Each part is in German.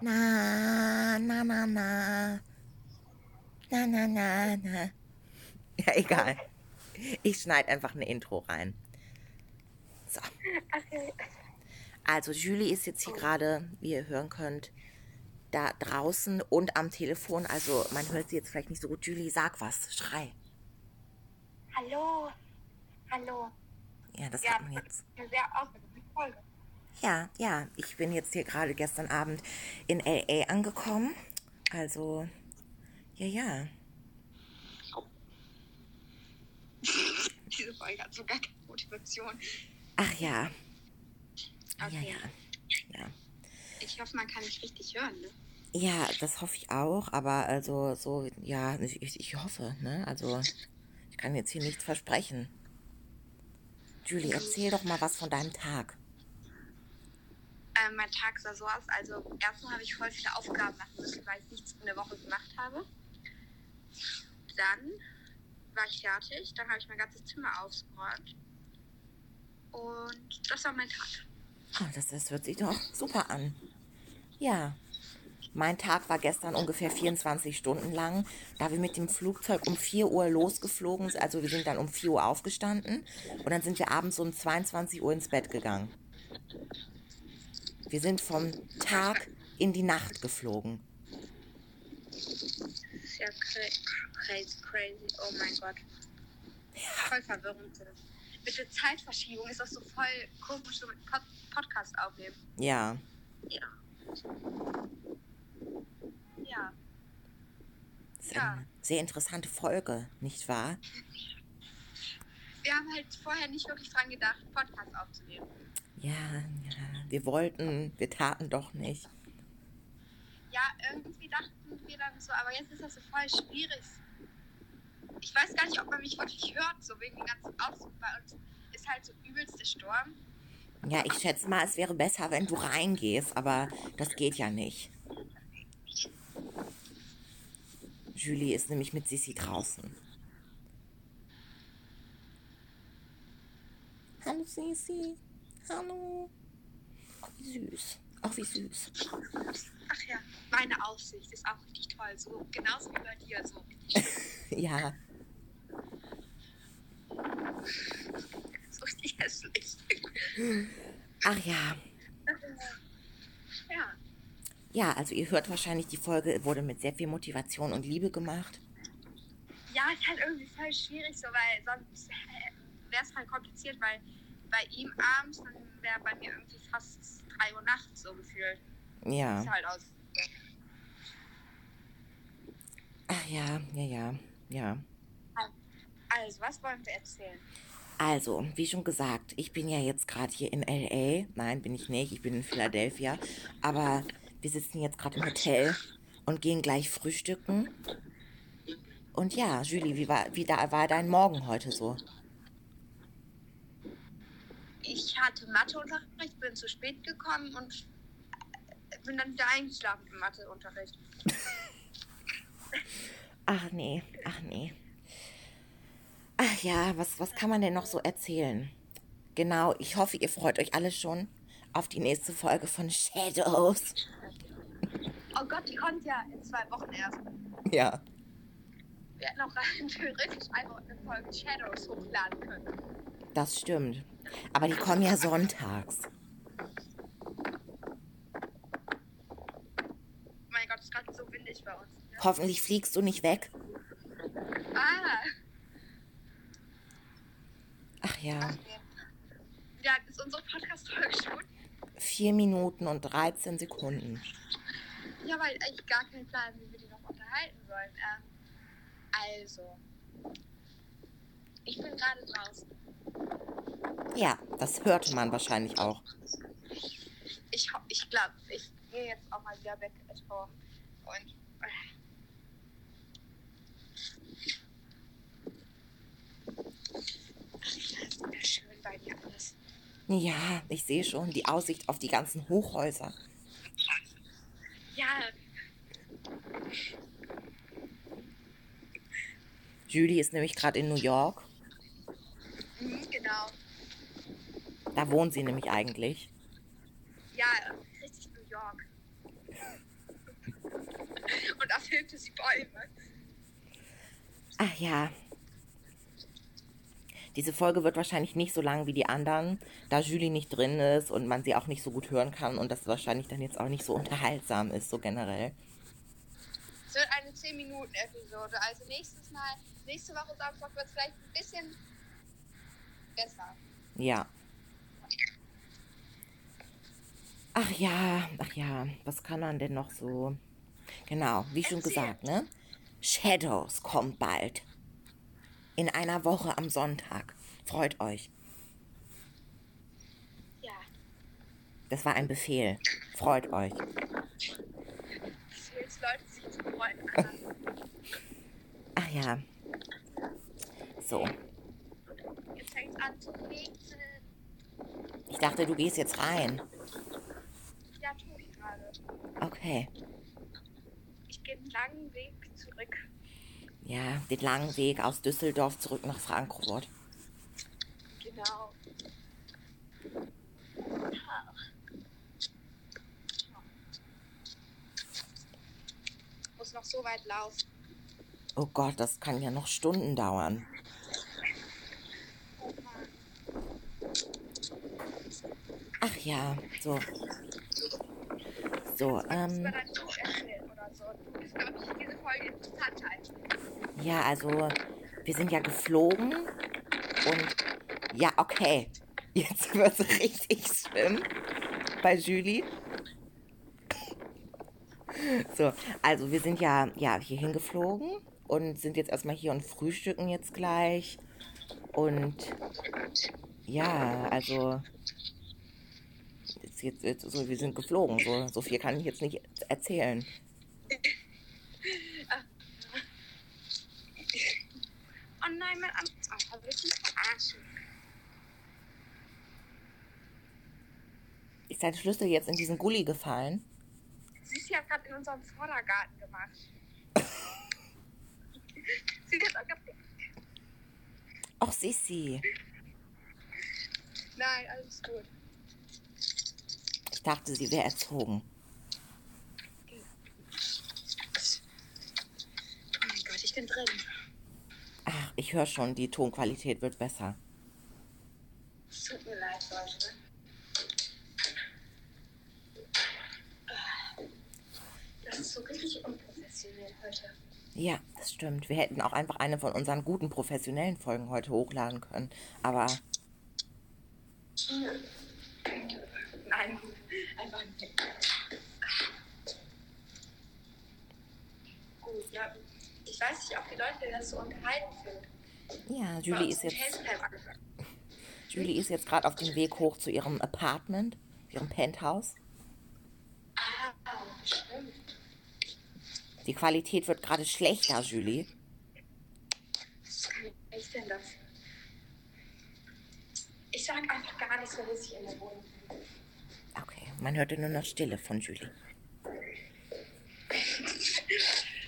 Na, na, na, na. Na, na, na, na. Ja, egal. Ich schneide einfach ein Intro rein. So. Okay. Also Julie ist jetzt hier gerade, wie ihr hören könnt, da draußen und am Telefon. Also man hört sie jetzt vielleicht nicht so gut. Julie, sag was, schrei. Hallo. Hallo. Ja, das Ja, hat man jetzt. eine sehr aufregende Folge. Ja, ja, ich bin jetzt hier gerade gestern Abend in LA angekommen. Also, ja, ja. Diese Folge hat so gar keine Motivation. Ach ja. Ja, Okay. ja. Ja. Ich hoffe, man kann mich richtig hören. Ne? Ja, das hoffe ich auch, aber also so, ja, ich, ich hoffe, ne? Also, ich kann jetzt hier nichts versprechen. Julie, erzähl doch mal was von deinem Tag. Ähm, mein Tag sah so aus. Also, erstmal habe ich voll viele Aufgaben machen müssen, weil ich nichts in der Woche gemacht habe. Dann war ich fertig. Dann habe ich mein ganzes Zimmer aufgeräumt. Und das war mein Tag. Oh, das, das hört sich doch super an. Ja. Mein Tag war gestern ungefähr 24 Stunden lang, da wir mit dem Flugzeug um 4 Uhr losgeflogen sind. Also wir sind dann um 4 Uhr aufgestanden und dann sind wir abends um 22 Uhr ins Bett gegangen. Wir sind vom Tag in die Nacht geflogen. Das ist ja cra- crazy, crazy. Oh mein Gott. Voll verwirrend. Mit der Zeitverschiebung ist das so voll komisch, so mit Pod Podcast aufnehmen. Ja. Ja. Ja. Ja. sehr interessante Folge, nicht wahr? Wir haben halt vorher nicht wirklich dran gedacht, Podcast aufzunehmen. Ja, ja. Wir wollten, wir taten doch nicht. Ja, irgendwie dachten wir dann so, aber jetzt ist das so voll schwierig. Ich weiß gar nicht, ob man mich wirklich hört, so wegen den ganzen Auszug. Bei uns ist halt so übelst der Sturm. Ja, ich schätze mal, es wäre besser, wenn du reingehst, aber das geht ja nicht. Julie ist nämlich mit Sissi draußen. Hallo Sissi. Hallo. Ach, wie süß. Ach, wie süß. Ach ja, meine Aussicht ist auch richtig toll. So genauso wie bei dir. So Ja, so richtig hässlich. ach ja. Ja. Ja, also ihr hört wahrscheinlich, die Folge wurde mit sehr viel Motivation und Liebe gemacht. Ja, ist halt irgendwie voll schwierig so, weil sonst wäre es halt kompliziert, weil bei ihm abends, dann wäre bei mir irgendwie fast 3 Uhr nachts so gefühlt. Ja. Ist halt aus. Ach ja, ja, ja, ja. Also, was wollen wir erzählen? Also, wie schon gesagt, ich bin ja jetzt gerade hier in LA. Nein, bin ich nicht. Ich bin in Philadelphia. Aber wir sitzen jetzt gerade im Hotel und gehen gleich frühstücken. Und ja, Julie, wie war, wie da war dein Morgen heute so? Ich hatte Matheunterricht, bin zu spät gekommen und bin dann wieder eingeschlafen im Matheunterricht. Ach nee, ach nee. Ach ja, was, was kann man denn noch so erzählen? Genau, ich hoffe, ihr freut euch alle schon auf die nächste Folge von Shadows. Oh Gott, die kommt ja in zwei Wochen erst. Ja. Wir hätten auch rein theoretisch einfach eine Folge Shadows hochladen können. Das stimmt. Aber die kommen ja sonntags. Mein Gott, es ist gerade so windig bei uns. Ne? Hoffentlich fliegst du nicht weg. Ah, Ach ja, okay. Ja, ist unsere Podcast-Folge schon. vier Minuten und 13 Sekunden. Habe halt eigentlich gar keinen Plan, wie wir die noch unterhalten sollen. Ähm, also, ich bin gerade draußen. Ja, das hörte man wahrscheinlich auch. Ich, ich glaube, ich gehe jetzt auch mal wieder weg. Und äh, Ach, ja, ist ja schön bei dir alles. Ja, ich sehe schon die Aussicht auf die ganzen Hochhäuser. Ja, Julie ist nämlich gerade in New York. mhm, genau. Da wohnt sie nämlich eigentlich. Ja, richtig New York. Und da filmte sie Bäume. Ach ja. Diese Folge wird wahrscheinlich nicht so lang wie die anderen, da Julie nicht drin ist und man sie auch nicht so gut hören kann und das wahrscheinlich dann jetzt auch nicht so unterhaltsam ist, so generell. Es wird eine 10-Minuten-Episode. Also nächstes Mal, nächste Woche Samstag wird es vielleicht ein bisschen besser. Ja. Ach ja, ach ja, was kann man denn noch so? Genau, wie schon gesagt, ne? Shadows kommt bald. In einer Woche am Sonntag. Freut euch. Ja, Das war ein Befehl. Freut euch. jetzt Leute sich zu freuen. Ach ja. So, Jetzt fängt an zu regnen. ich dachte, du gehst jetzt rein. Ja, tue ich gerade. Okay. Ich gehe einen langen Weg zurück. Ja, den langen Weg aus Düsseldorf zurück nach Frankfurt. Genau. Muss noch so weit laufen. Oh Gott, das kann ja noch Stunden dauern. Oh. Ach ja, so. So, ähm, ja, also, wir sind ja geflogen und ja, okay. Jetzt wird es richtig schlimm bei Julie. So, also wir sind ja, ja hier hingeflogen und sind jetzt erstmal hier und frühstücken jetzt gleich. Und ja, also jetzt, jetzt, jetzt, so, wir sind geflogen. So, so viel kann ich jetzt nicht erzählen. Oh nein, mein Amtsauftrag wird mich verarschen. Ist dein Schlüssel jetzt in diesen Gully gefallen? Sie hat gerade in unserem Vordergarten gemacht. Sie hat auch gerade. Ach, Sissi. Nein, alles gut. Dachte, sie wäre erzogen. Oh mein Gott, ich bin drin. Ach, ich höre schon, die Tonqualität wird besser. Es tut mir leid, Leute. Das ist so richtig unprofessionell heute. Ja, das stimmt. Wir hätten auch einfach eine von unseren guten professionellen Folgen heute hochladen können. Aber Nein, einfach nicht. Gut, ja. Ich weiß nicht, ob die Leute das so unterhalten finden. ja, Julie ist jetzt, Julie ist jetzt gerade auf dem Weg hoch zu ihrem Apartment, ihrem Penthouse. Ah, stimmt. Die Qualität wird gerade schlechter, Julie. Was kann ich denn das? Ich sag einfach gar nichts, wenn ich in der Wohnung bin. Man hörte nur noch Stille von Julie.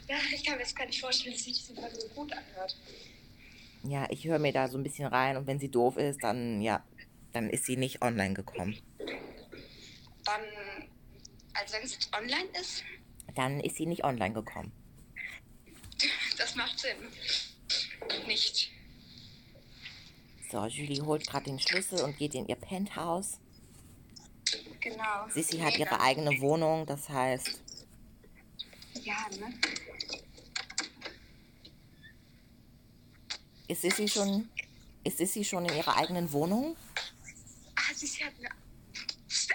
Ja, ich kann mir das gar nicht vorstellen, dass sich diese Folge so gut anhört. Ja, ich höre mir da so ein bisschen rein und wenn sie doof ist, dann ja, dann ist sie nicht online gekommen. Dann, also wenn es online ist, Dann ist sie nicht online gekommen. das macht Sinn. Nicht. So, Julie holt gerade den Schlüssel und geht in ihr Penthouse. Genau. Sissi hat ihre eigene Wohnung, das heißt, Ja, ne? ist Sissi schon, ist Sissi schon in ihrer eigenen Wohnung? Ah, Sissi hat eine.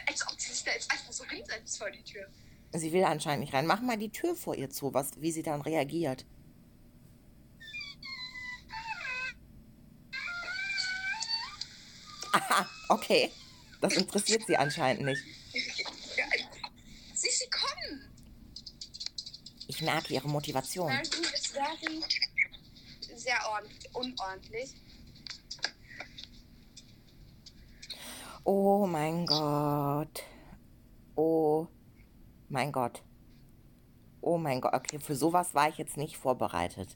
Als ob sie sich da jetzt einfach so hinsetzt vor die Tür. Sie will anscheinend nicht rein. Mach mal die Tür vor ihr zu, was, wie sie dann reagiert. Aha, okay. Das interessiert sie anscheinend nicht. Ja, Sissi, komm! Ich merke ihre Motivation. Martin ist sehr ordentlich, unordentlich. Oh mein Gott. Oh mein Gott. Oh mein Gott. Okay, für sowas war ich jetzt nicht vorbereitet.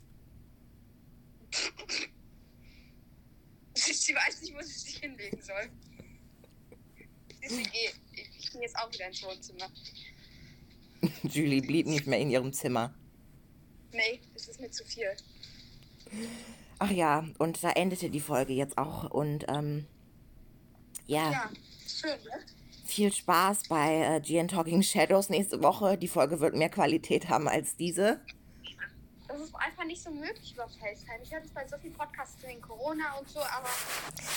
Sissi weiß nicht, wo sie sich hinlegen soll. Ich bin jetzt auch wieder ins Wohnzimmer. Julie blieb nicht mehr in ihrem Zimmer. Nee, das ist mir zu viel. Ach ja, und da endete die Folge jetzt auch. Und ähm, ja, Ja, schön, ne? viel Spaß bei äh, GN Talking Shadows nächste Woche. Die Folge wird mehr Qualität haben als diese. Ist einfach nicht so möglich über FaceTime. Ich höre das bei so vielen Podcasts wegen Corona und so, aber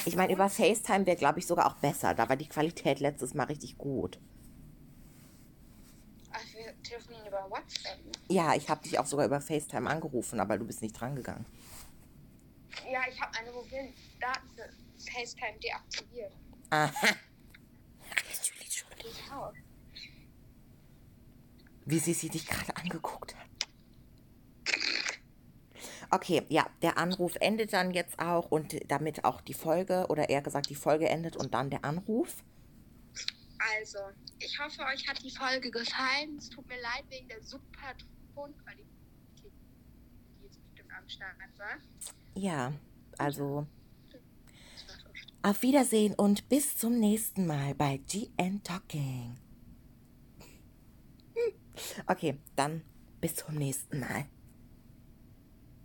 Ich meine, über FaceTime wäre, glaube ich, sogar auch besser. Da war die Qualität letztes Mal richtig gut. ach, wir telefonieren über WhatsApp. Ja, ich habe dich auch sogar über FaceTime angerufen, aber du bist nicht drangegangen. Ja, ich habe meine mobilen Daten für FaceTime deaktiviert. Aha. Geht auch. wie sie sie dich gerade angeguckt hat. Okay, ja, der Anruf endet dann jetzt auch und damit auch die Folge, oder eher gesagt, die Folge endet und dann der Anruf. Also, ich hoffe, euch hat die Folge gefallen. Es tut mir leid wegen der super Tonqualität, die jetzt bestimmt am Start war. Ja, also auf Wiedersehen und bis zum nächsten Mal bei GN Talking. Okay, dann bis zum nächsten Mal.